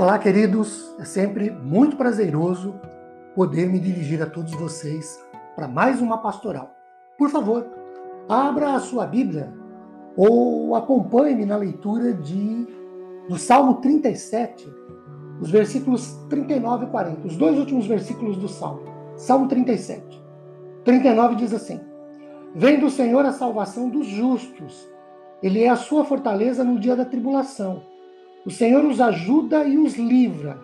Olá, queridos. É sempre muito prazeroso poder me dirigir a todos vocês para mais uma pastoral. Por favor, abra a sua Bíblia ou acompanhe-me na leitura de do Salmo 37, os versículos 39 e 40, os dois últimos versículos do Salmo. Salmo 37. 39 diz assim: Vem do Senhor a salvação dos justos. Ele é a sua fortaleza no dia da tribulação. O Senhor os ajuda e os livra,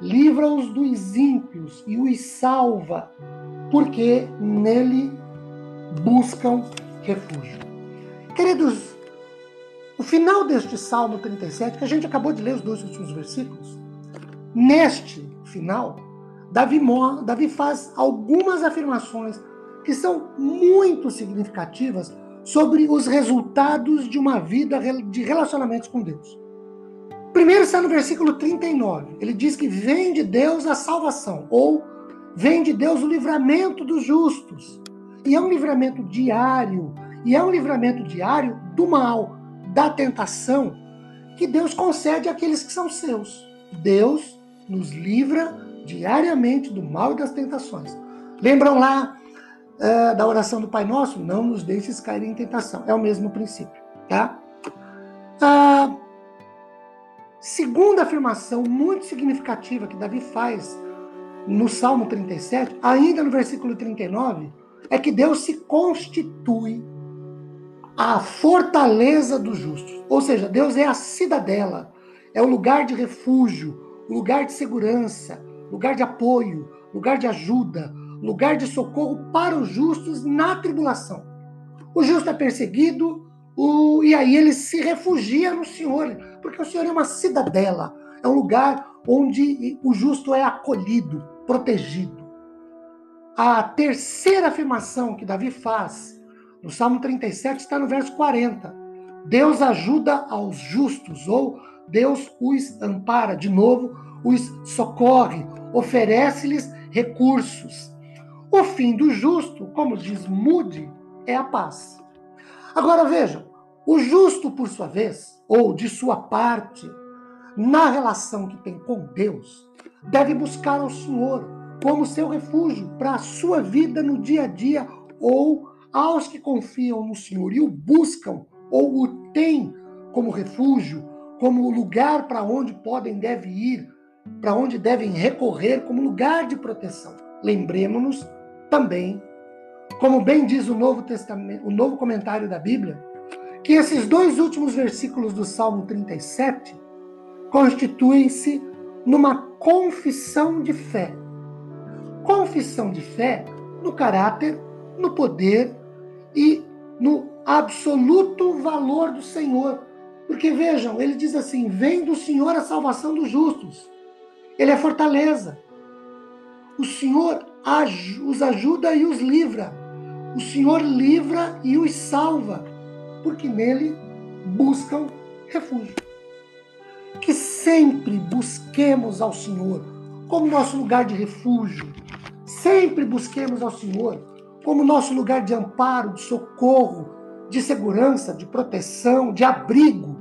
livra-os dos ímpios e os salva, porque nele buscam refúgio. Queridos, o final deste Salmo 37, que a gente acabou de ler os dois últimos versículos, neste final, Davi, Davi faz algumas afirmações que são muito significativas sobre os resultados de uma vida de relacionamentos com Deus. Primeiro está no versículo 39. Ele diz que vem de Deus a salvação, ou vem de Deus o livramento dos justos. E é um livramento diário, e é um livramento diário do mal, da tentação, que Deus concede àqueles que são seus. Deus nos livra diariamente do mal e das tentações. Lembram lá uh, da oração do Pai Nosso? Não nos deixes cair em tentação. É o mesmo princípio, tá? Uh, Segunda afirmação muito significativa que Davi faz no Salmo 37, ainda no versículo 39, é que Deus se constitui a fortaleza dos justos. Ou seja, Deus é a cidadela, é o lugar de refúgio, lugar de segurança, lugar de apoio, lugar de ajuda, lugar de socorro para os justos na tribulação. O justo é perseguido, o, e aí ele se refugia no Senhor, porque o Senhor é uma cidadela, é um lugar onde o justo é acolhido, protegido. A terceira afirmação que Davi faz no Salmo 37 está no verso 40. Deus ajuda aos justos, ou Deus os ampara, de novo, os socorre, oferece-lhes recursos. O fim do justo, como diz Mude, é a paz. Agora vejam, o justo, por sua vez, ou de sua parte, na relação que tem com Deus, deve buscar ao Senhor como seu refúgio para a sua vida no dia a dia ou aos que confiam no Senhor e o buscam ou o têm como refúgio, como lugar para onde podem devem ir, para onde devem recorrer como lugar de proteção. Lembremos-nos também como bem diz o Novo Testamento, o novo comentário da Bíblia, que esses dois últimos versículos do Salmo 37 constituem-se numa confissão de fé. Confissão de fé no caráter, no poder e no absoluto valor do Senhor. Porque vejam, ele diz assim: vem do Senhor a salvação dos justos. Ele é fortaleza. O Senhor os ajuda e os livra o Senhor livra e os salva, porque nele buscam refúgio. Que sempre busquemos ao Senhor como nosso lugar de refúgio, sempre busquemos ao Senhor como nosso lugar de amparo, de socorro, de segurança, de proteção, de abrigo.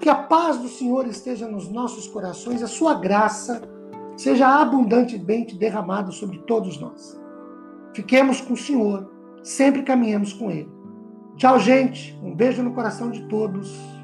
Que a paz do Senhor esteja nos nossos corações, a sua graça seja abundantemente derramada sobre todos nós. Fiquemos com o Senhor sempre caminhamos com Ele. Tchau, gente. Um beijo no coração de todos.